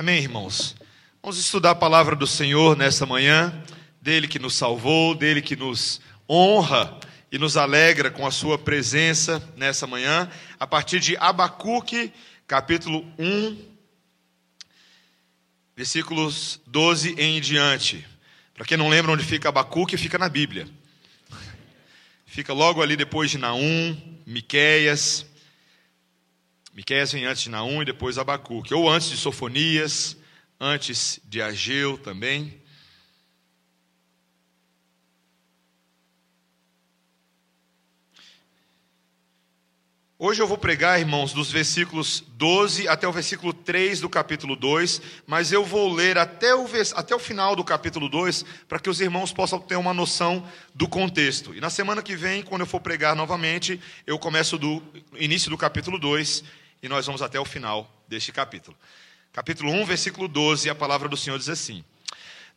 Amém, irmãos? Vamos estudar a palavra do Senhor nessa manhã, dele que nos salvou, dele que nos honra e nos alegra com a sua presença nessa manhã, a partir de Abacuque, capítulo 1, versículos 12 em diante. Para quem não lembra onde fica Abacuque, fica na Bíblia. Fica logo ali depois de Naum, Miqueias, Miqueias vem antes de Naum e depois Abacuque, ou antes de Sofonias, antes de Ageu também. Hoje eu vou pregar, irmãos, dos versículos 12 até o versículo 3 do capítulo 2, mas eu vou ler até o, até o final do capítulo 2 para que os irmãos possam ter uma noção do contexto. E na semana que vem, quando eu for pregar novamente, eu começo do início do capítulo 2 e nós vamos até o final deste capítulo. Capítulo 1, versículo 12, a palavra do Senhor diz assim: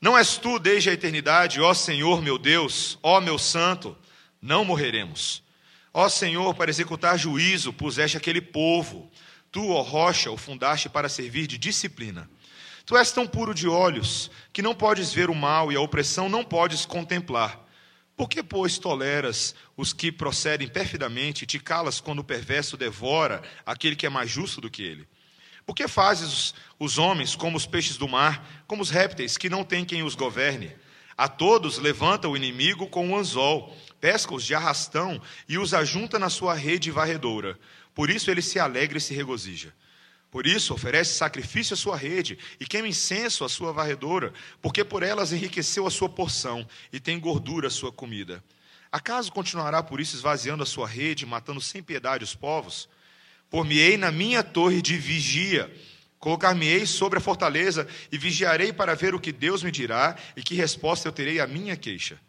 Não és tu desde a eternidade, ó Senhor meu Deus, ó meu santo, não morreremos. Ó Senhor, para executar juízo, puseste aquele povo. Tu, ó rocha, o fundaste para servir de disciplina. Tu és tão puro de olhos que não podes ver o mal e a opressão não podes contemplar. Por que, pois, toleras os que procedem perfidamente e te calas quando o perverso devora aquele que é mais justo do que ele? Por que fazes os, homens como os peixes do mar, como os répteis que não têm quem os governe? A todos levanta o inimigo com um anzol, pesca-os de arrastão e os ajunta na sua rede varredora. Por isso ele se alegra e se regozija. Por isso, oferece sacrifício à sua rede e queima incenso à sua varredora, porque por elas enriqueceu a sua porção e tem gordura a sua comida. Acaso continuará por isso esvaziando a sua rede, matando sem piedade os povos? Por-me-ei na minha torre de vigia, colocar-me-ei sobre a fortaleza e vigiarei para ver o que Deus me dirá e que resposta eu terei à minha queixa.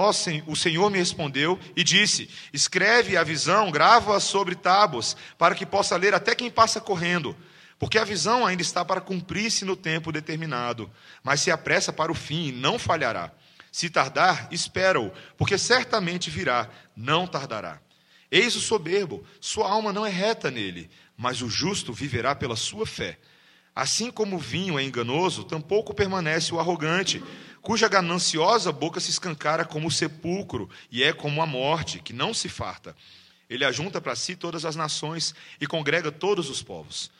Ó, o Senhor me respondeu e disse: Escreve a visão, grava-a sobre tábuas, para que possa ler até quem passa correndo. Porque a visão ainda está para cumprir-se no tempo determinado, mas se apressa para o fim não falhará. Se tardar, espera-o, porque certamente virá, não tardará. Eis o soberbo, sua alma não é reta nele, mas o justo viverá pela sua fé. Assim como o vinho é enganoso, tampouco permanece o arrogante cuja gananciosa boca se escancara como o sepulcro e é como a morte, que não se farta. Ele ajunta para si todas as nações e congrega todos os povos.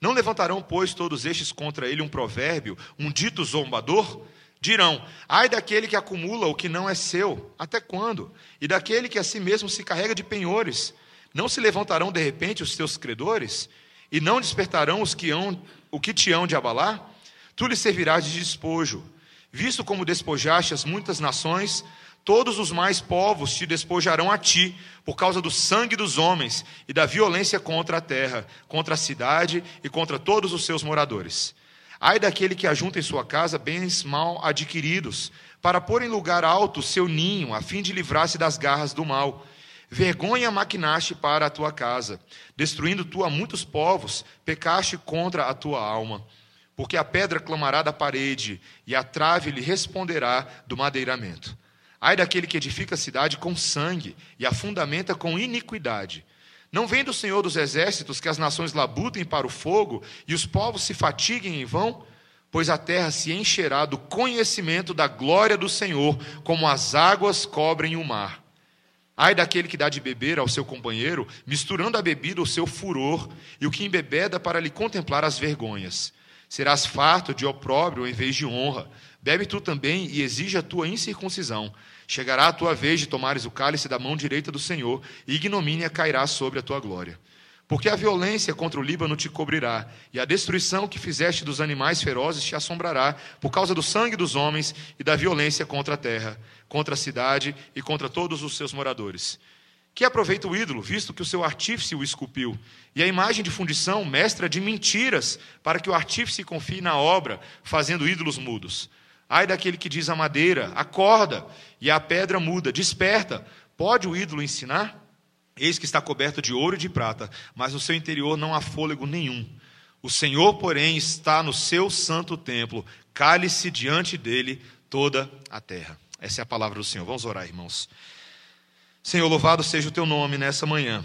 Não levantarão, pois, todos estes contra ele um provérbio, um dito zombador? Dirão: Ai daquele que acumula o que não é seu, até quando? E daquele que a si mesmo se carrega de penhores? Não se levantarão de repente os teus credores? E não despertarão os que hão, o que te hão de abalar? Tu lhe servirás de despojo Visto como despojaste as muitas nações, todos os mais povos te despojarão a ti, por causa do sangue dos homens e da violência contra a terra, contra a cidade e contra todos os seus moradores. Ai daquele que ajunta em sua casa bens mal adquiridos, para pôr em lugar alto seu ninho, a fim de livrar-se das garras do mal. Vergonha maquinaste para a tua casa, destruindo tu a muitos povos, pecaste contra a tua alma porque a pedra clamará da parede e a trave lhe responderá do madeiramento. Ai daquele que edifica a cidade com sangue e a fundamenta com iniquidade. Não vem do Senhor dos exércitos que as nações labutem para o fogo e os povos se fatiguem em vão? Pois a terra se encherá do conhecimento da glória do Senhor, como as águas cobrem o mar. Ai daquele que dá de beber ao seu companheiro, misturando a bebida o seu furor, e o que embebeda para lhe contemplar as vergonhas. Serás farto de opróbrio em vez de honra. Bebe tu também e exige a tua incircuncisão. Chegará a tua vez de tomares o cálice da mão direita do Senhor, e ignomínia cairá sobre a tua glória. Porque a violência contra o Líbano te cobrirá, e a destruição que fizeste dos animais ferozes te assombrará, por causa do sangue dos homens e da violência contra a terra, contra a cidade e contra todos os seus moradores. Que aproveita o ídolo, visto que o seu artífice o esculpiu, e a imagem de fundição, mestra de mentiras, para que o artífice confie na obra, fazendo ídolos mudos. Ai daquele que diz à madeira, acorda, e a pedra muda, desperta. Pode o ídolo ensinar? Eis que está coberto de ouro e de prata, mas no seu interior não há fôlego nenhum. O Senhor, porém, está no seu santo templo, cale-se diante dele toda a terra. Essa é a palavra do Senhor. Vamos orar, irmãos. Senhor, louvado seja o teu nome nessa manhã.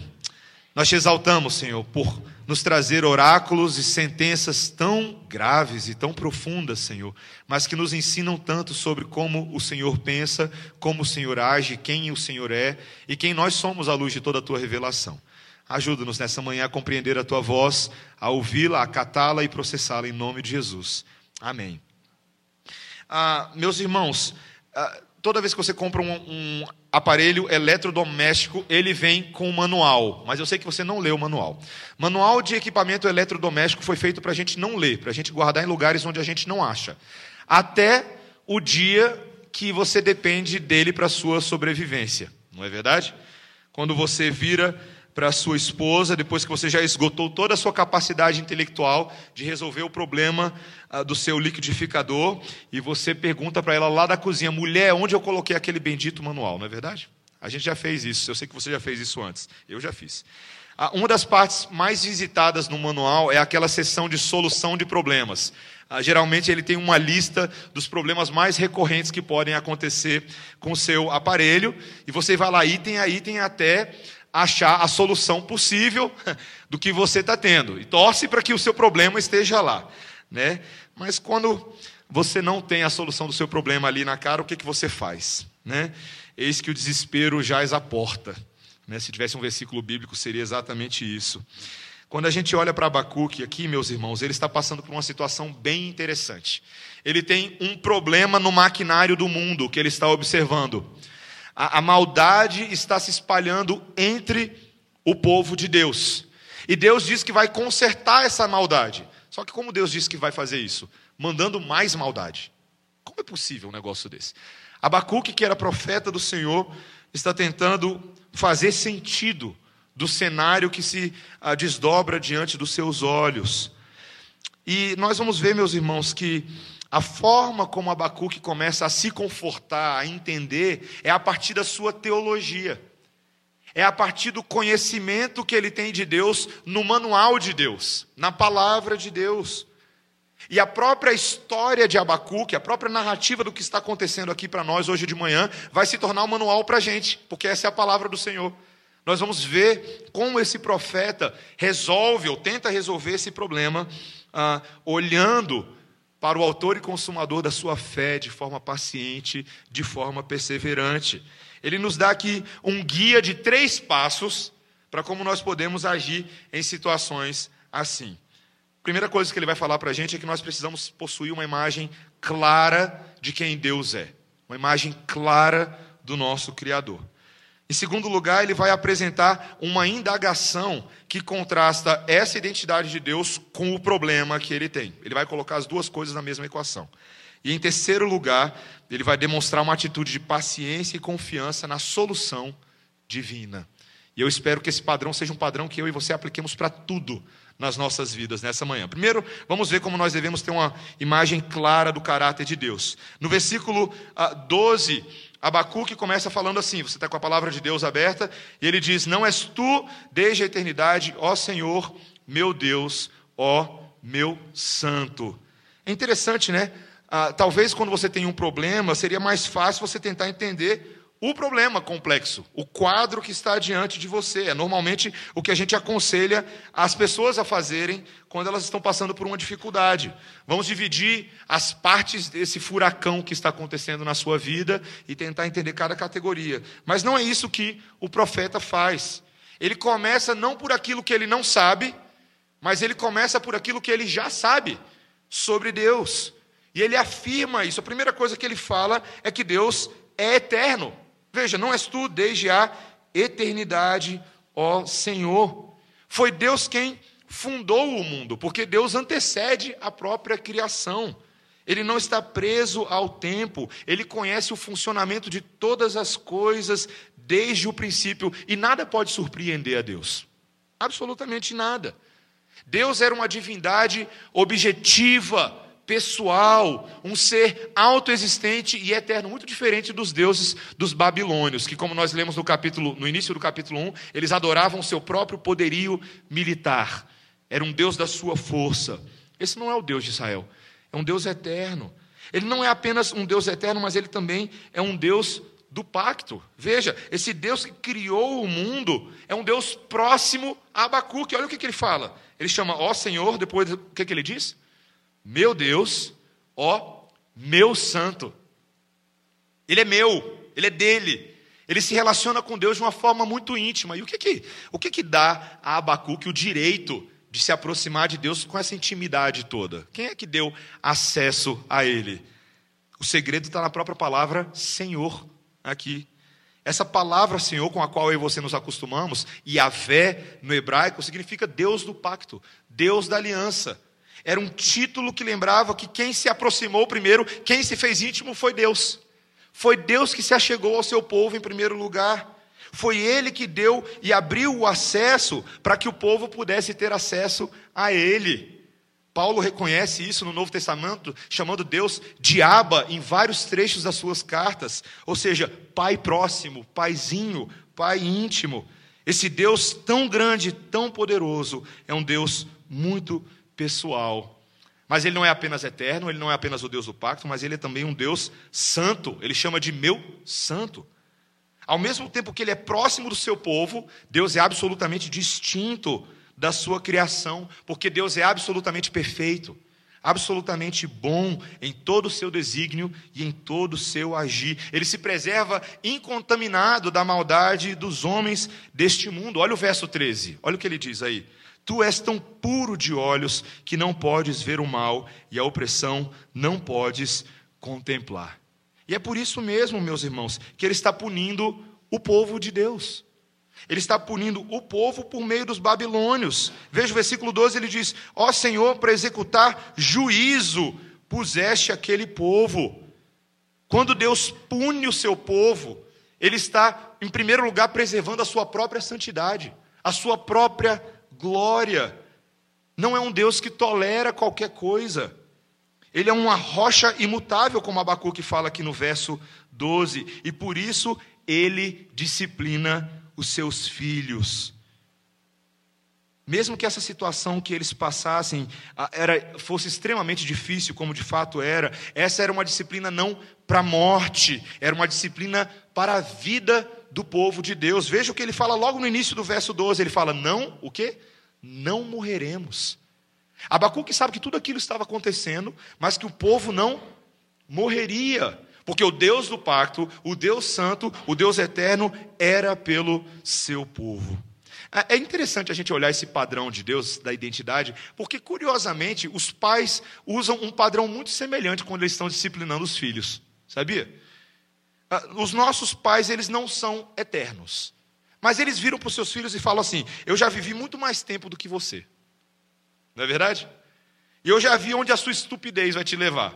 Nós te exaltamos, Senhor, por nos trazer oráculos e sentenças tão graves e tão profundas, Senhor, mas que nos ensinam tanto sobre como o Senhor pensa, como o Senhor age, quem o Senhor é e quem nós somos à luz de toda a tua revelação. Ajuda-nos nessa manhã a compreender a tua voz, a ouvi-la, a acatá-la e processá-la em nome de Jesus. Amém. Ah, meus irmãos, ah, toda vez que você compra um, um, aparelho eletrodoméstico, ele vem com um manual, mas eu sei que você não leu o manual. Manual de equipamento eletrodoméstico foi feito para a gente não ler, para a gente guardar em lugares onde a gente não acha. Até o dia que você depende dele para sua sobrevivência, não é verdade? Quando você vira para sua esposa, depois que você já esgotou toda a sua capacidade intelectual de resolver o problema ah, do seu liquidificador, e você pergunta para ela lá da cozinha, mulher, onde eu coloquei aquele bendito manual, não é verdade? A gente já fez isso, eu sei que você já fez isso antes, eu já fiz. Ah, uma das partes mais visitadas no manual é aquela seção de solução de problemas. Ah, geralmente ele tem uma lista dos problemas mais recorrentes que podem acontecer com o seu aparelho, e você vai lá item a item até achar a solução possível do que você está tendo. E torce para que o seu problema esteja lá. Né? Mas quando você não tem a solução do seu problema ali na cara, o que, que você faz? Né? Eis que o desespero jaz à porta. Né? Se tivesse um versículo bíblico, seria exatamente isso. Quando a gente olha para Abacuque aqui, meus irmãos, ele está passando por uma situação bem interessante. Ele tem um problema no maquinário do mundo que ele está observando. A, a maldade está se espalhando entre o povo de Deus. E Deus diz que vai consertar essa maldade. Só que como Deus diz que vai fazer isso? Mandando mais maldade. Como é possível um negócio desse? Abacuque, que era profeta do Senhor, está tentando fazer sentido do cenário que se ah, desdobra diante dos seus olhos. E nós vamos ver, meus irmãos, que a forma como Abacuque começa a se confortar, a entender, é a partir da sua teologia. É a partir do conhecimento que ele tem de Deus no manual de Deus, na palavra de Deus. E a própria história de Abacuque, a própria narrativa do que está acontecendo aqui para nós hoje de manhã, vai se tornar um manual para a gente, porque essa é a palavra do Senhor. Nós vamos ver como esse profeta resolve ou tenta resolver esse problema, ah, olhando para o autor e consumador da sua fé de forma paciente, de forma perseverante. Ele nos dá aqui um guia de três passos para como nós podemos agir em situações assim. Primeira coisa que ele vai falar para a gente é que nós precisamos possuir uma imagem clara de quem Deus é, uma imagem clara do nosso Criador. Em segundo lugar, ele vai apresentar uma indagação que contrasta essa identidade de Deus com o problema que ele tem. Ele vai colocar as duas coisas na mesma equação. E em terceiro lugar, ele vai demonstrar uma atitude de paciência e confiança na solução divina. E eu espero que esse padrão seja um padrão que eu e você apliquemos para tudo nas nossas vidas nessa manhã. Primeiro, vamos ver como nós devemos ter uma imagem clara do caráter de Deus. No versículo 12, ah, Abacuque começa falando assim: você está com a palavra de Deus aberta, e ele diz: Não és tu desde a eternidade, ó Senhor, meu Deus, ó meu santo. É interessante, né? Ah, talvez quando você tem um problema, seria mais fácil você tentar entender o problema complexo, o quadro que está diante de você. É normalmente o que a gente aconselha as pessoas a fazerem quando elas estão passando por uma dificuldade. Vamos dividir as partes desse furacão que está acontecendo na sua vida e tentar entender cada categoria. Mas não é isso que o profeta faz. Ele começa não por aquilo que ele não sabe, mas ele começa por aquilo que ele já sabe sobre Deus. E ele afirma isso. A primeira coisa que ele fala é que Deus é eterno. Veja, não és tu desde a eternidade, ó Senhor. Foi Deus quem fundou o mundo, porque Deus antecede a própria criação. Ele não está preso ao tempo, ele conhece o funcionamento de todas as coisas desde o princípio, e nada pode surpreender a Deus. Absolutamente nada. Deus era uma divindade objetiva, pessoal, um ser autoexistente e eterno, muito diferente dos deuses dos babilônios, que como nós lemos no capítulo, no início do capítulo 1, eles adoravam seu próprio poderio militar. Era um deus da sua força. Esse não é o Deus de Israel. É um Deus eterno. Ele não é apenas um Deus eterno, mas ele também é um Deus do pacto. Veja, esse Deus que criou o mundo é um Deus próximo a Abacuque. Olha o que, que ele fala. Ele chama, ó Senhor, depois o que, que ele diz? Meu Deus, ó meu santo. Ele é meu, ele é dele. Ele se relaciona com Deus de uma forma muito íntima. E o que que, o que, que dá a Abacuque o direito de se aproximar de Deus com essa intimidade toda? Quem é que deu acesso a ele? O segredo está na própria palavra Senhor aqui. Essa palavra Senhor com a qual eu e você nos acostumamos, e a fé no hebraico, significa Deus do pacto, Deus da aliança. Era um título que lembrava que quem se aproximou primeiro, quem se fez íntimo foi Deus. Foi Deus que se achegou ao seu povo em primeiro lugar. Foi Ele que deu e abriu o acesso para que o povo pudesse ter acesso a Ele. Paulo reconhece isso no Novo Testamento, chamando Deus de Aba em vários trechos das suas cartas, ou seja, pai próximo, paizinho, pai íntimo. Esse Deus tão grande, tão poderoso, é um Deus muito pessoal. Mas ele não é apenas eterno, ele não é apenas o Deus do pacto, mas ele é também um Deus santo. Ele chama de meu santo. Ao mesmo tempo que ele é próximo do seu povo, Deus é absolutamente distinto da sua criação, porque Deus é absolutamente perfeito, absolutamente bom em todo o seu desígnio e em todo o seu agir. Ele se preserva incontaminado da maldade dos homens deste mundo. Olha o verso 13, olha o que ele diz aí. Tu és tão puro de olhos que não podes ver o mal e a opressão não podes contemplar. E é por isso mesmo, meus irmãos, que ele está punindo o povo de Deus. Ele está punindo o povo por meio dos babilônios. Veja o versículo 12, ele diz: Ó Senhor, para executar juízo, puseste aquele povo. Quando Deus pune o seu povo, ele está, em primeiro lugar, preservando a sua própria santidade, a sua própria glória. Não é um Deus que tolera qualquer coisa. Ele é uma rocha imutável, como Abacuque fala aqui no verso 12, e por isso ele disciplina os seus filhos. Mesmo que essa situação que eles passassem era, fosse extremamente difícil, como de fato era, essa era uma disciplina não para a morte, era uma disciplina para a vida do povo de Deus. Veja o que ele fala logo no início do verso 12: ele fala, não, o quê? Não morreremos. Abacuque sabe que tudo aquilo estava acontecendo, mas que o povo não morreria. Porque o Deus do pacto, o Deus santo, o Deus eterno, era pelo seu povo. É, é interessante a gente olhar esse padrão de Deus, da identidade, porque, curiosamente, os pais usam um padrão muito semelhante quando eles estão disciplinando os filhos. Sabia? Ah, os nossos pais, eles não são eternos. Mas eles viram para os seus filhos e falam assim: Eu já vivi muito mais tempo do que você. Não é verdade? E eu já vi onde a sua estupidez vai te levar.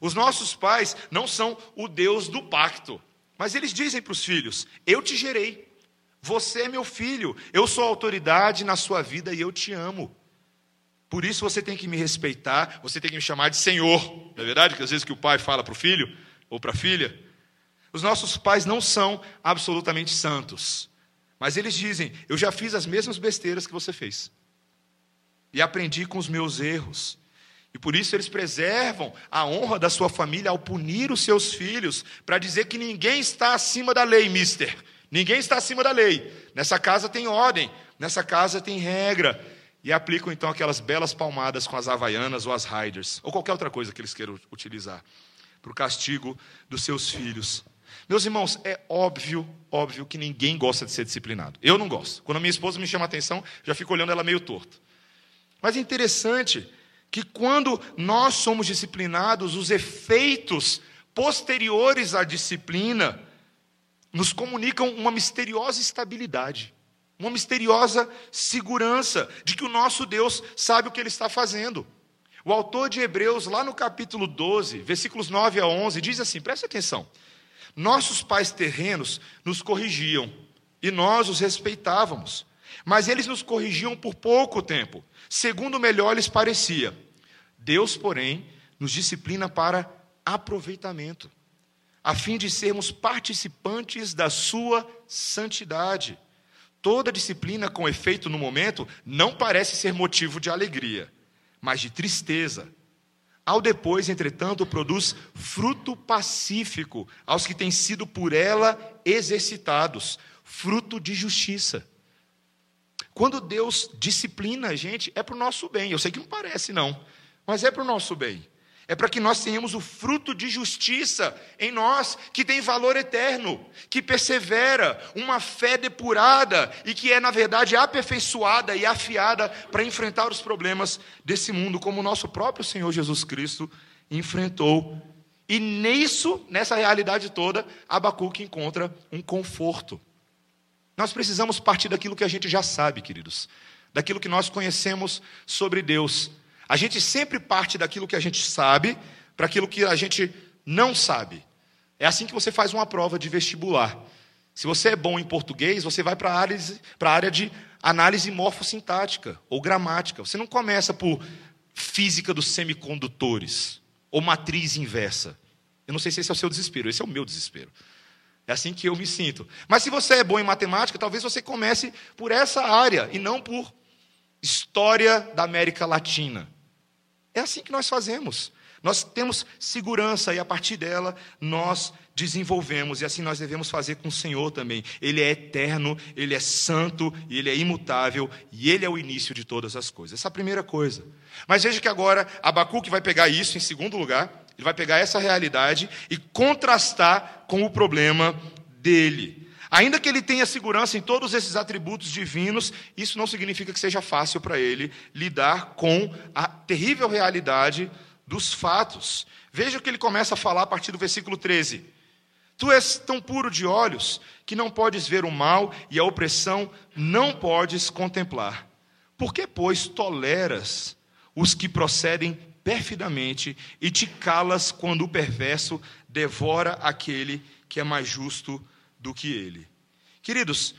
Os nossos pais não são o Deus do pacto, mas eles dizem para os filhos: Eu te gerei, você é meu filho, eu sou autoridade na sua vida e eu te amo. Por isso você tem que me respeitar, você tem que me chamar de Senhor. Não é verdade que às vezes que o pai fala para o filho ou para a filha? Os nossos pais não são absolutamente santos, mas eles dizem: Eu já fiz as mesmas besteiras que você fez, e aprendi com os meus erros. E por isso eles preservam a honra da sua família ao punir os seus filhos, para dizer que ninguém está acima da lei, mister. Ninguém está acima da lei. Nessa casa tem ordem, nessa casa tem regra. E aplicam então aquelas belas palmadas com as havaianas ou as riders, ou qualquer outra coisa que eles queiram utilizar, para o castigo dos seus filhos. Meus irmãos, é óbvio, óbvio que ninguém gosta de ser disciplinado. Eu não gosto. Quando a minha esposa me chama a atenção, já fico olhando ela meio torto. Mas é interessante que quando nós somos disciplinados, os efeitos posteriores à disciplina nos comunicam uma misteriosa estabilidade, uma misteriosa segurança de que o nosso Deus sabe o que ele está fazendo. O autor de Hebreus, lá no capítulo 12, versículos 9 a 11, diz assim: preste atenção. Nossos pais terrenos nos corrigiam e nós os respeitávamos, mas eles nos corrigiam por pouco tempo segundo melhor lhes parecia. Deus, porém, nos disciplina para aproveitamento, a fim de sermos participantes da sua santidade. Toda disciplina com efeito no momento não parece ser motivo de alegria, mas de tristeza. Ao depois, entretanto, produz fruto pacífico aos que têm sido por ela exercitados, fruto de justiça. Quando Deus disciplina a gente, é para o nosso bem. Eu sei que não parece, não, mas é para o nosso bem. É para que nós tenhamos o fruto de justiça em nós, que tem valor eterno, que persevera, uma fé depurada e que é, na verdade, aperfeiçoada e afiada para enfrentar os problemas desse mundo, como o nosso próprio Senhor Jesus Cristo enfrentou. E nisso, nessa realidade toda, Abacuque encontra um conforto. Nós precisamos partir daquilo que a gente já sabe, queridos, daquilo que nós conhecemos sobre Deus. A gente sempre parte daquilo que a gente sabe para aquilo que a gente não sabe. É assim que você faz uma prova de vestibular. Se você é bom em português, você vai para a área, de análise morfossintática ou gramática. Você não começa por física dos semicondutores ou matriz inversa. Eu não sei se esse é o seu desespero, esse é o meu desespero. É assim que eu me sinto. Mas se você é bom em matemática, talvez você comece por essa área e não por história da América Latina. É assim que nós fazemos. Nós temos segurança e a partir dela nós desenvolvemos, e assim nós devemos fazer com o Senhor também. Ele é eterno, ele é santo, ele é imutável, e ele é o início de todas as coisas. Essa é a primeira coisa. Mas veja que agora Abacuque vai pegar isso em segundo lugar, ele vai pegar essa realidade e contrastar com o problema dele. Ainda que ele tenha segurança em todos esses atributos divinos, isso não significa que seja fácil para ele lidar com a terrível realidade dos fatos. Veja o que ele começa a falar a partir do versículo 13. Tu és tão puro de olhos que não podes ver o mal e a opressão não podes contemplar. Por que, pois, toleras os que procedem perfidamente e te calas quando o perverso devora aquele que é mais justo do que ele. Queridos,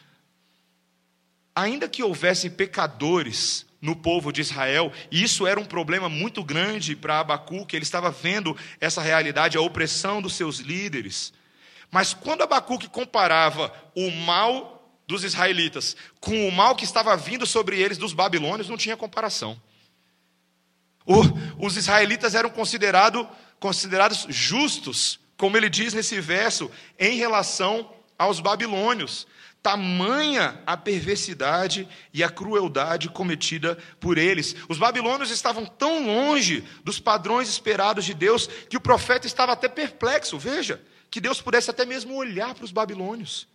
ainda que houvesse pecadores no povo de Israel, e isso era um problema muito grande para Abacuque, ele estava vendo essa realidade, a opressão dos seus líderes. Mas quando Abacuque comparava o mal dos israelitas com o mal que estava vindo sobre eles dos babilônios, não tinha comparação. O, os israelitas eram considerado, considerados justos, como ele diz nesse verso, em relação aos babilônios. Tamanha a perversidade e a crueldade cometida por eles. Os babilônios estavam tão longe dos padrões esperados de Deus que o profeta estava até perplexo. Veja, que Deus pudesse até mesmo olhar para os babilônios.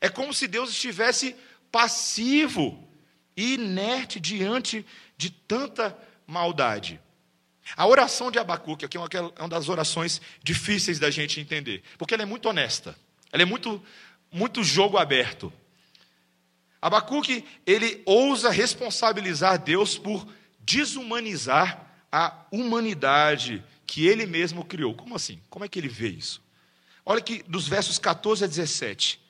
É como se Deus estivesse passivo e inerte diante de tanta maldade. A oração de Abacuque é uma, é uma das orações difíceis da gente entender, porque ela é muito honesta, ela é muito, muito jogo aberto. Abacuque, ele ousa responsabilizar Deus por desumanizar a humanidade que ele mesmo criou. Como assim? Como é que ele vê isso? Olha que dos versos 14 a 17,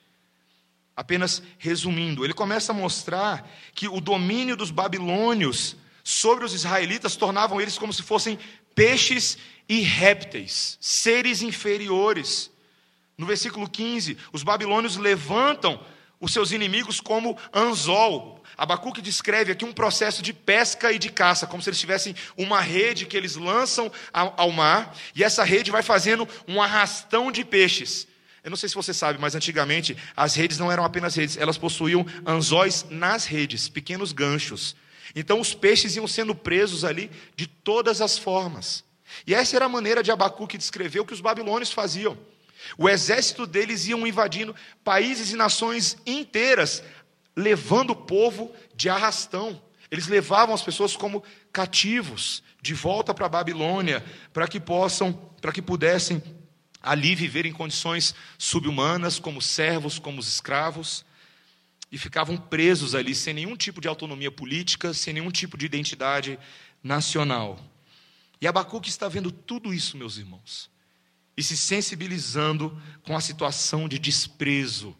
apenas resumindo, ele começa a mostrar que o domínio dos babilônios sobre os israelitas tornavam eles como se fossem peixes e répteis, seres inferiores. No versículo 15, os babilônios levantam os seus inimigos como anzol. Abacuque descreve aqui um processo de pesca e de caça, como se eles tivessem uma rede que eles lançam ao mar, e essa rede vai fazendo um arrastão de peixes. Eu não sei se você sabe, mas antigamente as redes não eram apenas redes, elas possuíam anzóis nas redes, pequenos ganchos. Então os peixes iam sendo presos ali de todas as formas. E essa era a maneira de Abacuque descrever o que os babilônios faziam. O exército deles iam invadindo países e nações inteiras, levando o povo de arrastão. Eles levavam as pessoas como cativos de volta para a Babilônia, para que possam, para que pudessem ali viver em condições subhumanas, como servos, como escravos e ficavam presos ali sem nenhum tipo de autonomia política, sem nenhum tipo de identidade nacional. E Abacuque está vendo tudo isso, meus irmãos, e se sensibilizando com a situação de desprezo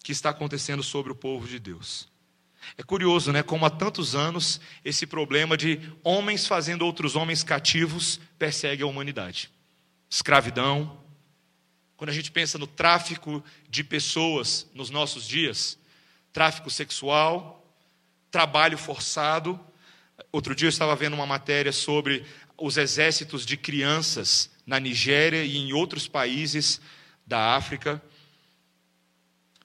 que está acontecendo sobre o povo de Deus. É curioso, né? Como há tantos anos esse problema de homens fazendo outros homens cativos persegue a humanidade. Escravidão. Quando a gente pensa no tráfico de pessoas nos nossos dias, tráfico sexual, trabalho forçado. Outro dia eu estava vendo uma matéria sobre os exércitos de crianças na Nigéria e em outros países da África.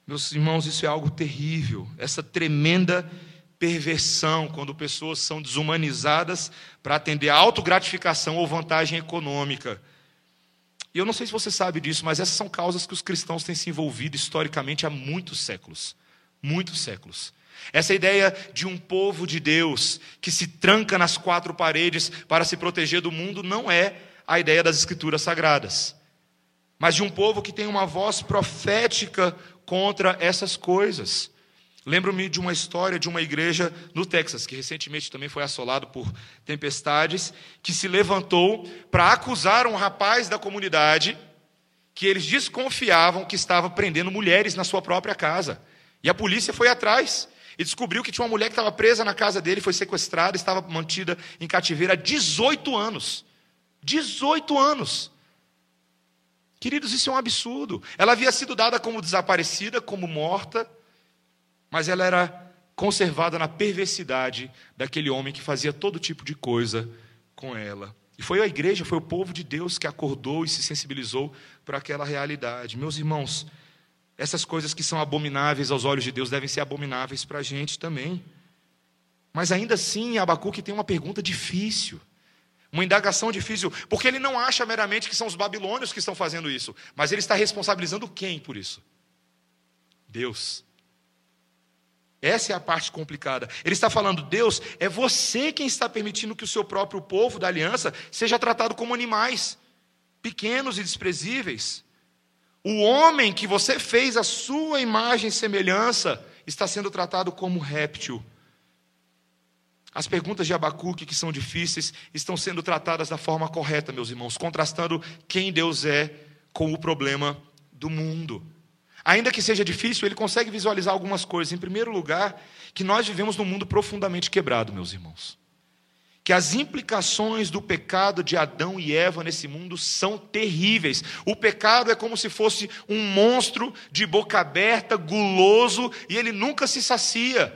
Meus irmãos, isso é algo terrível, essa tremenda perversão quando pessoas são desumanizadas para atender a autogratificação ou vantagem econômica. E eu não sei se você sabe disso, mas essas são causas que os cristãos têm se envolvido historicamente há muitos séculos. Muitos séculos. Essa ideia de um povo de Deus que se tranca nas quatro paredes para se proteger do mundo não é a ideia das Escrituras Sagradas, mas de um povo que tem uma voz profética contra essas coisas. Lembro-me de uma história de uma igreja no Texas, que recentemente também foi assolado por tempestades, que se levantou para acusar um rapaz da comunidade que eles desconfiavam que estava prendendo mulheres na sua própria casa. E a polícia foi atrás e descobriu que tinha uma mulher que estava presa na casa dele, foi sequestrada, estava mantida em cativeiro há 18 anos. 18 anos. Queridos, isso é um absurdo. Ela havia sido dada como desaparecida, como morta, mas ela era conservada na perversidade daquele homem que fazia todo tipo de coisa com ela. E foi a igreja, foi o povo de Deus que acordou e se sensibilizou para aquela realidade. Meus irmãos, essas coisas que são abomináveis aos olhos de Deus devem ser abomináveis para a gente também. Mas ainda assim, Abacuque tem uma pergunta difícil, uma indagação difícil, porque ele não acha meramente que são os babilônios que estão fazendo isso, mas ele está responsabilizando quem por isso? Deus. Essa é a parte complicada. Ele está falando, Deus, é você quem está permitindo que o seu próprio povo da aliança seja tratado como animais, pequenos e desprezíveis. O homem que você fez a sua imagem e semelhança está sendo tratado como réptil. As perguntas de Abacuque, que são difíceis, estão sendo tratadas da forma correta, meus irmãos, contrastando quem Deus é com o problema do mundo. Ainda que seja difícil, ele consegue visualizar algumas coisas. Em primeiro lugar, que nós vivemos num mundo profundamente quebrado, meus irmãos que as implicações do pecado de Adão e Eva nesse mundo são terríveis. O pecado é como se fosse um monstro de boca aberta, guloso, e ele nunca se sacia.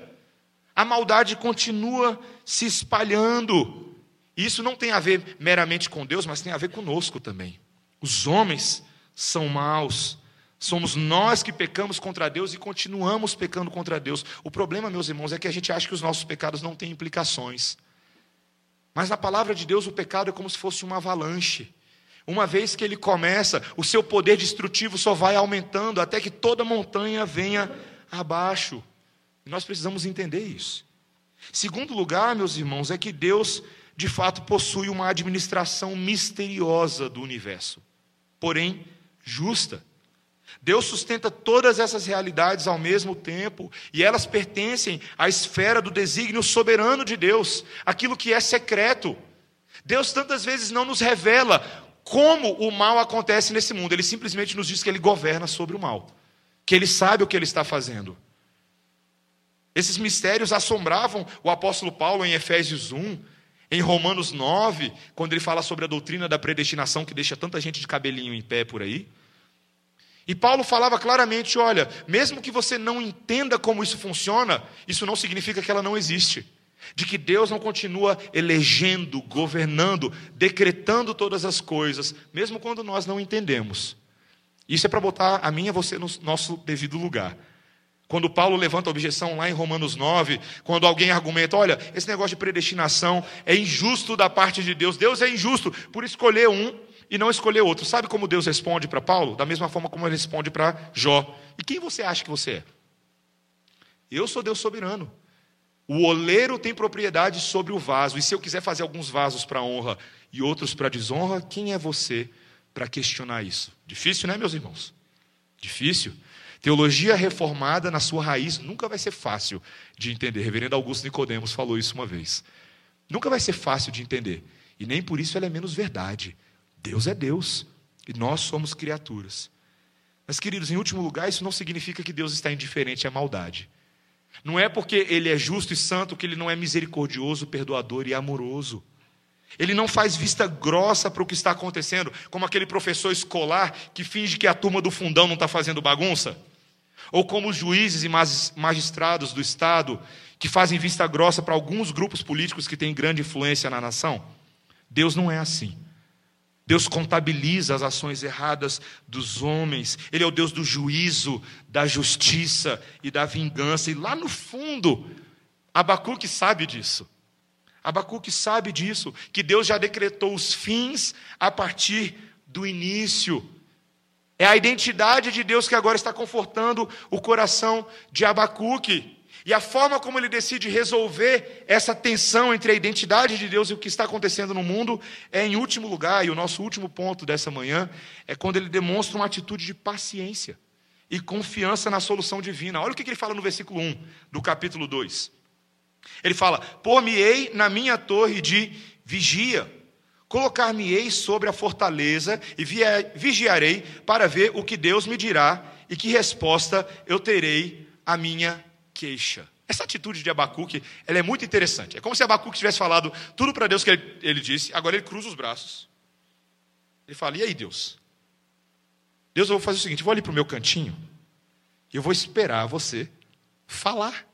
A maldade continua se espalhando. Isso não tem a ver meramente com Deus, mas tem a ver conosco também. Os homens são maus. Somos nós que pecamos contra Deus e continuamos pecando contra Deus. O problema, meus irmãos, é que a gente acha que os nossos pecados não têm implicações. Mas na palavra de Deus, o pecado é como se fosse uma avalanche. Uma vez que ele começa, o seu poder destrutivo só vai aumentando até que toda montanha venha abaixo. E nós precisamos entender isso. Segundo lugar, meus irmãos, é que Deus, de fato, possui uma administração misteriosa do universo, porém justa. Deus sustenta todas essas realidades ao mesmo tempo, e elas pertencem à esfera do desígnio soberano de Deus, aquilo que é secreto. Deus tantas vezes não nos revela como o mal acontece nesse mundo, ele simplesmente nos diz que ele governa sobre o mal, que ele sabe o que ele está fazendo. Esses mistérios assombravam o apóstolo Paulo em Efésios 1, em Romanos 9, quando ele fala sobre a doutrina da predestinação que deixa tanta gente de cabelinho em pé por aí. E Paulo falava claramente: olha, mesmo que você não entenda como isso funciona, isso não significa que ela não existe. De que Deus não continua elegendo, governando, decretando todas as coisas, mesmo quando nós não entendemos. Isso é para botar a mim e a você no nosso devido lugar. Quando Paulo levanta a objeção lá em Romanos 9, quando alguém argumenta, olha, esse negócio de predestinação é injusto da parte de Deus, Deus é injusto por escolher um e não escolher outro. Sabe como Deus responde para Paulo? Da mesma forma como ele responde para Jó. E quem você acha que você é? Eu sou Deus soberano. O oleiro tem propriedade sobre o vaso, e se eu quiser fazer alguns vasos para honra e outros para desonra, quem é você para questionar isso? Difícil, né, meus irmãos? Difícil. Teologia reformada na sua raiz nunca vai ser fácil de entender. Reverendo Augusto Nicodemos falou isso uma vez. Nunca vai ser fácil de entender, e nem por isso ela é menos verdade. Deus é Deus e nós somos criaturas. Mas, queridos, em último lugar, isso não significa que Deus está indiferente à maldade. Não é porque Ele é justo e santo que Ele não é misericordioso, perdoador e amoroso. Ele não faz vista grossa para o que está acontecendo, como aquele professor escolar que finge que a turma do fundão não está fazendo bagunça. Ou como os juízes e magistrados do Estado que fazem vista grossa para alguns grupos políticos que têm grande influência na nação. Deus não é assim. Deus contabiliza as ações erradas dos homens. Ele é o Deus do juízo, da justiça e da vingança. E lá no fundo, Abacuque sabe disso. Abacuque sabe disso, que Deus já decretou os fins a partir do início. É a identidade de Deus que agora está confortando o coração de Abacuque. E a forma como ele decide resolver essa tensão entre a identidade de Deus e o que está acontecendo no mundo é, em último lugar, e o nosso último ponto dessa manhã, é quando ele demonstra uma atitude de paciência e confiança na solução divina. Olha o que ele fala no versículo 1 do capítulo 2. Ele fala: Por-me-ei na minha torre de vigia, colocar-me-ei sobre a fortaleza e vigiarei para ver o que Deus me dirá e que resposta eu terei à minha queixa. Essa atitude de Abacuque, ela é muito interessante. É como se Abacuque tivesse falado tudo para Deus que ele, ele disse, agora ele cruza os braços. Ele fala: E aí, Deus? Deus, eu vou fazer o seguinte: vou ali para o meu cantinho e eu vou esperar você falar.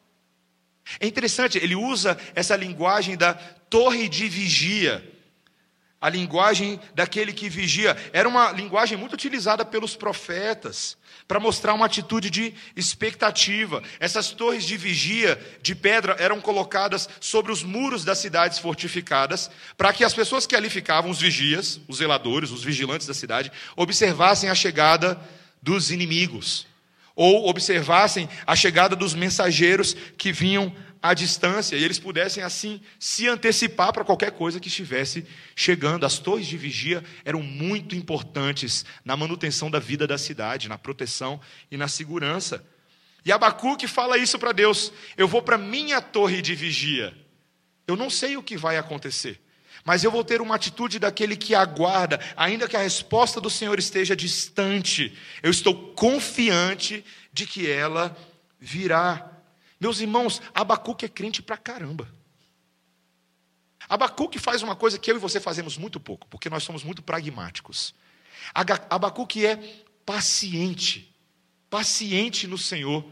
É interessante, ele usa essa linguagem da torre de vigia a linguagem daquele que vigia. Era uma linguagem muito utilizada pelos profetas para mostrar uma atitude de expectativa. Essas torres de vigia de pedra eram colocadas sobre os muros das cidades fortificadas, para que as pessoas que ali ficavam, os vigias, os zeladores, os vigilantes da cidade, observassem a chegada dos inimigos, ou observassem a chegada dos mensageiros que vinham à distância e eles pudessem assim se antecipar para qualquer coisa que estivesse chegando. As torres de vigia eram muito importantes na manutenção da vida da cidade, na proteção e na segurança. E Abacuque fala isso para Deus: Eu vou para minha torre de vigia. Eu não sei o que vai acontecer, mas eu vou ter uma atitude daquele que aguarda, ainda que a resposta do Senhor esteja distante. Eu estou confiante de que ela virá. Meus irmãos, Abacuque é crente pra caramba. Abacuque faz uma coisa que eu e você fazemos muito pouco, porque nós somos muito pragmáticos. Abacuque é paciente, paciente no Senhor.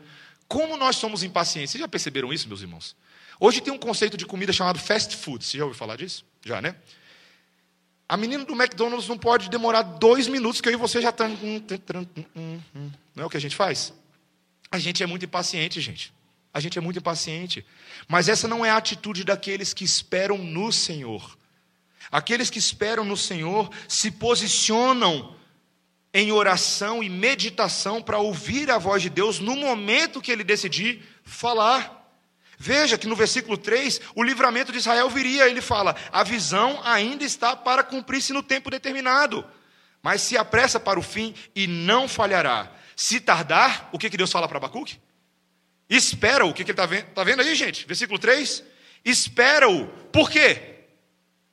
Como nós somos impacientes? Vocês já perceberam isso, meus irmãos? Hoje tem um conceito de comida chamado fast food. Você já ouviu falar disso? Já, né? A menina do McDonald's não pode demorar dois minutos, que eu e você já estamos. Não é o que a gente faz? A gente é muito impaciente, gente. A gente é muito impaciente. Mas essa não é a atitude daqueles que esperam no Senhor. Aqueles que esperam no Senhor se posicionam em oração e meditação para ouvir a voz de Deus no momento que ele decidir falar. Veja que no versículo 3, o livramento de Israel viria, ele fala: a visão ainda está para cumprir-se no tempo determinado, mas se apressa para o fim e não falhará. Se tardar, o que, que Deus fala para Abacuque? Espera-o. O que, que ele está vendo? Está vendo aí, gente? Versículo 3. Espera-o. Por quê?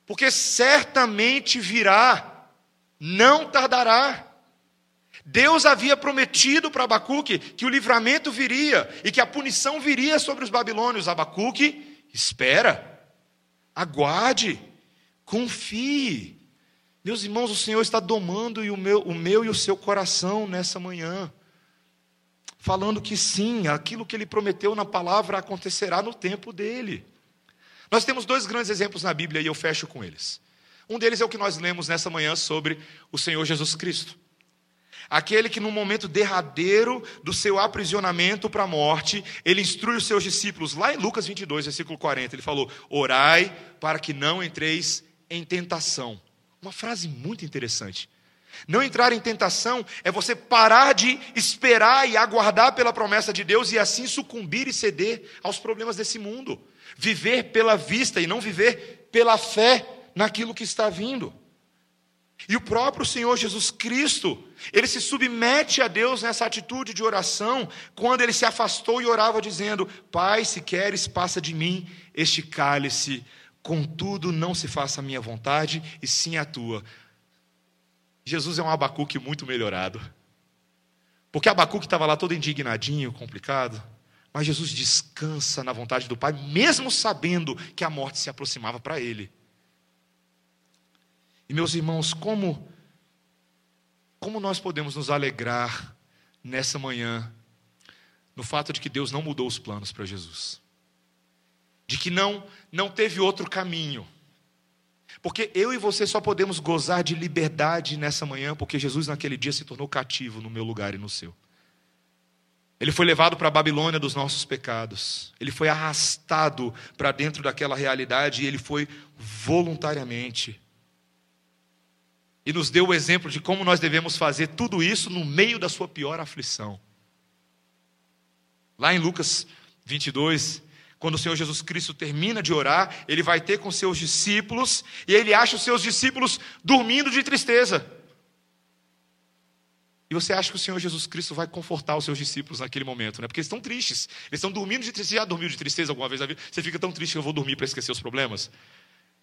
Porque certamente virá, não tardará. Deus havia prometido para Abacuque que o livramento viria e que a punição viria sobre os babilônios. Abacuque, espera, aguarde, confie. Meus irmãos, o Senhor está domando o meu, o meu e o seu coração nessa manhã falando que sim, aquilo que ele prometeu na palavra acontecerá no tempo dele. Nós temos dois grandes exemplos na Bíblia e eu fecho com eles. Um deles é o que nós lemos nessa manhã sobre o Senhor Jesus Cristo. Aquele que, no momento derradeiro do seu aprisionamento para a morte, ele instrui os seus discípulos, lá em Lucas 22, versículo 40, ele falou: Orai para que não entreis em tentação. Uma frase muito interessante. Não entrar em tentação é você parar de esperar e aguardar pela promessa de Deus e assim sucumbir e ceder aos problemas desse mundo. Viver pela vista e não viver pela fé naquilo que está vindo. E o próprio Senhor Jesus Cristo, ele se submete a Deus nessa atitude de oração, quando ele se afastou e orava dizendo: Pai, se queres, passa de mim este cálice, contudo não se faça a minha vontade, e sim a tua. Jesus é um Abacuque muito melhorado. Porque Abacuque estava lá todo indignadinho, complicado. Mas Jesus descansa na vontade do Pai, mesmo sabendo que a morte se aproximava para ele. E meus irmãos, como como nós podemos nos alegrar nessa manhã no fato de que Deus não mudou os planos para Jesus? De que não não teve outro caminho? Porque eu e você só podemos gozar de liberdade nessa manhã, porque Jesus naquele dia se tornou cativo no meu lugar e no seu. Ele foi levado para a Babilônia dos nossos pecados. Ele foi arrastado para dentro daquela realidade e ele foi voluntariamente. E nos deu o exemplo de como nós devemos fazer tudo isso no meio da sua pior aflição. Lá em Lucas 22, quando o Senhor Jesus Cristo termina de orar, ele vai ter com seus discípulos e ele acha os seus discípulos dormindo de tristeza. E você acha que o Senhor Jesus Cristo vai confortar os seus discípulos naquele momento, né? Porque eles estão tristes. Eles estão dormindo de tristeza. Você já dormiu de tristeza alguma vez na vida? Você fica tão triste que eu vou dormir para esquecer os problemas?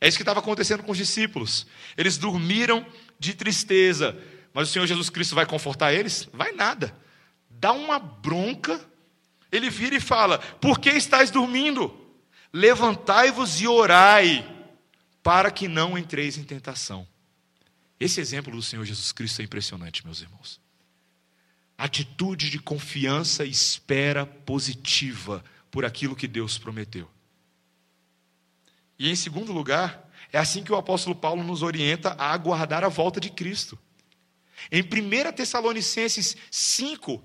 É isso que estava acontecendo com os discípulos. Eles dormiram de tristeza. Mas o Senhor Jesus Cristo vai confortar eles? Vai nada. Dá uma bronca. Ele vira e fala: Por que estáis dormindo? Levantai-vos e orai, para que não entreis em tentação. Esse exemplo do Senhor Jesus Cristo é impressionante, meus irmãos atitude de confiança e espera positiva por aquilo que Deus prometeu. E em segundo lugar, é assim que o apóstolo Paulo nos orienta a aguardar a volta de Cristo. Em 1 Tessalonicenses 5,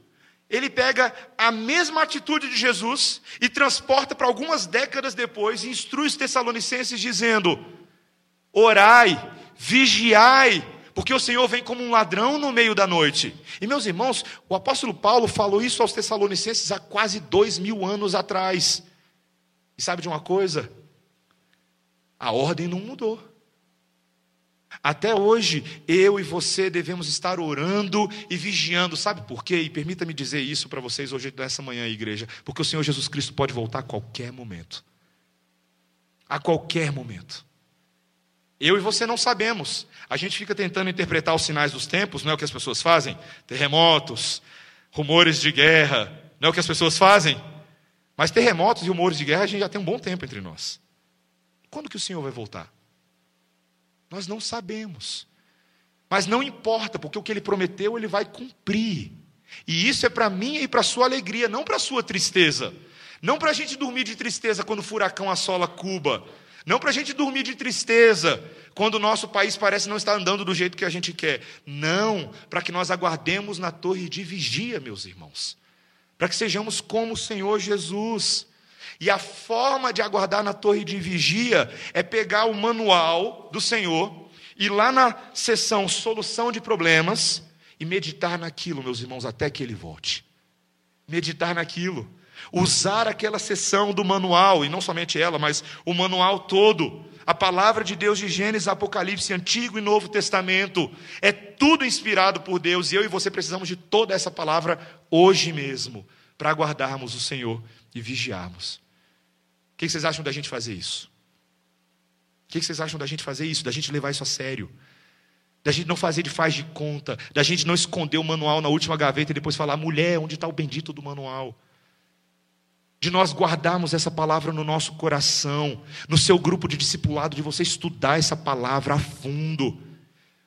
ele pega a mesma atitude de Jesus e transporta para algumas décadas depois e instrui os Tessalonicenses dizendo: Orai, vigiai, porque o Senhor vem como um ladrão no meio da noite. E meus irmãos, o apóstolo Paulo falou isso aos Tessalonicenses há quase dois mil anos atrás. E sabe de uma coisa? A ordem não mudou. Até hoje, eu e você devemos estar orando e vigiando. Sabe por quê? E permita-me dizer isso para vocês hoje, nessa manhã, igreja. Porque o Senhor Jesus Cristo pode voltar a qualquer momento. A qualquer momento. Eu e você não sabemos. A gente fica tentando interpretar os sinais dos tempos, não é o que as pessoas fazem? Terremotos, rumores de guerra, não é o que as pessoas fazem? Mas terremotos e rumores de guerra a gente já tem um bom tempo entre nós. Quando que o Senhor vai voltar? Nós não sabemos. Mas não importa, porque o que ele prometeu, ele vai cumprir. E isso é para mim e para sua alegria, não para sua tristeza. Não para a gente dormir de tristeza quando o furacão assola Cuba. Não para a gente dormir de tristeza quando o nosso país parece não estar andando do jeito que a gente quer. Não, para que nós aguardemos na torre de vigia, meus irmãos. Para que sejamos como o Senhor Jesus. E a forma de aguardar na torre de vigia é pegar o manual do Senhor e lá na seção solução de problemas e meditar naquilo, meus irmãos, até que ele volte. Meditar naquilo usar aquela seção do manual, e não somente ela, mas o manual todo, a palavra de Deus de Gênesis, Apocalipse, Antigo e Novo Testamento, é tudo inspirado por Deus, e eu e você precisamos de toda essa palavra hoje mesmo, para aguardarmos o Senhor e vigiarmos. Que vocês acham da gente fazer isso? O que vocês acham da gente fazer isso, da gente levar isso a sério? Da gente não fazer de faz de conta, da gente não esconder o manual na última gaveta e depois falar, mulher, onde está o bendito do manual? de nós guardarmos essa palavra no nosso coração, no seu grupo de discipulado, de você estudar essa palavra a fundo.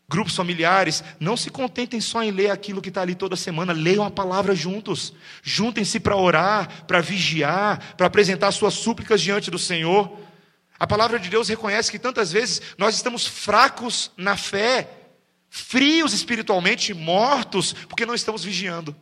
Grupos familiares, não se contentem só em ler aquilo que está ali toda semana, leiam a palavra juntos. Juntem-se para orar, para vigiar, para apresentar suas súplicas diante do Senhor. A palavra de Deus reconhece que tantas vezes nós estamos fracos na fé, frios espiritualmente, mortos, porque não estamos vigiando.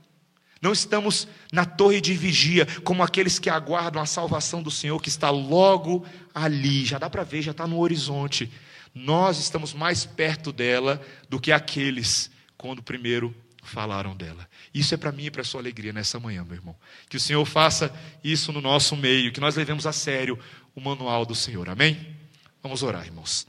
Não estamos na torre de vigia, como aqueles que aguardam a salvação do Senhor, que está logo ali, já dá para ver, já está no horizonte. Nós estamos mais perto dela do que aqueles quando primeiro falaram dela. Isso é para mim e para a sua alegria nessa manhã, meu irmão. Que o Senhor faça isso no nosso meio, que nós levemos a sério o manual do Senhor. Amém? Vamos orar, irmãos.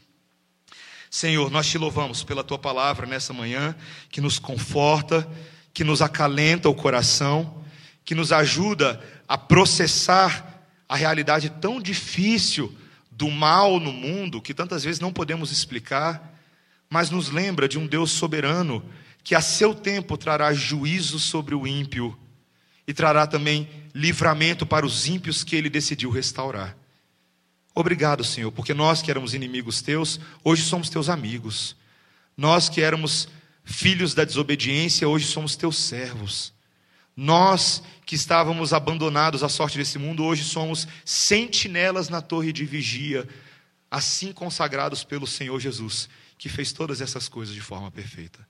Senhor, nós te louvamos pela tua palavra nessa manhã, que nos conforta que nos acalenta o coração, que nos ajuda a processar a realidade tão difícil do mal no mundo, que tantas vezes não podemos explicar, mas nos lembra de um Deus soberano que a seu tempo trará juízo sobre o ímpio e trará também livramento para os ímpios que ele decidiu restaurar. Obrigado, Senhor, porque nós que éramos inimigos teus, hoje somos teus amigos. Nós que éramos filhos da desobediência, hoje somos teus servos. Nós que estávamos abandonados à sorte desse mundo, hoje somos sentinelas na torre de vigia, assim consagrados pelo Senhor Jesus, que fez todas essas coisas de forma perfeita.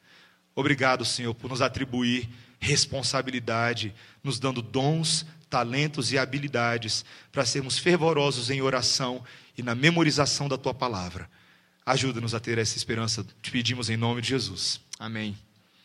Obrigado, Senhor, por nos atribuir responsabilidade, nos dando dons, talentos e habilidades para sermos fervorosos em oração e na memorização da tua palavra. Ajuda-nos a ter essa esperança, te pedimos em nome de Jesus. Amém.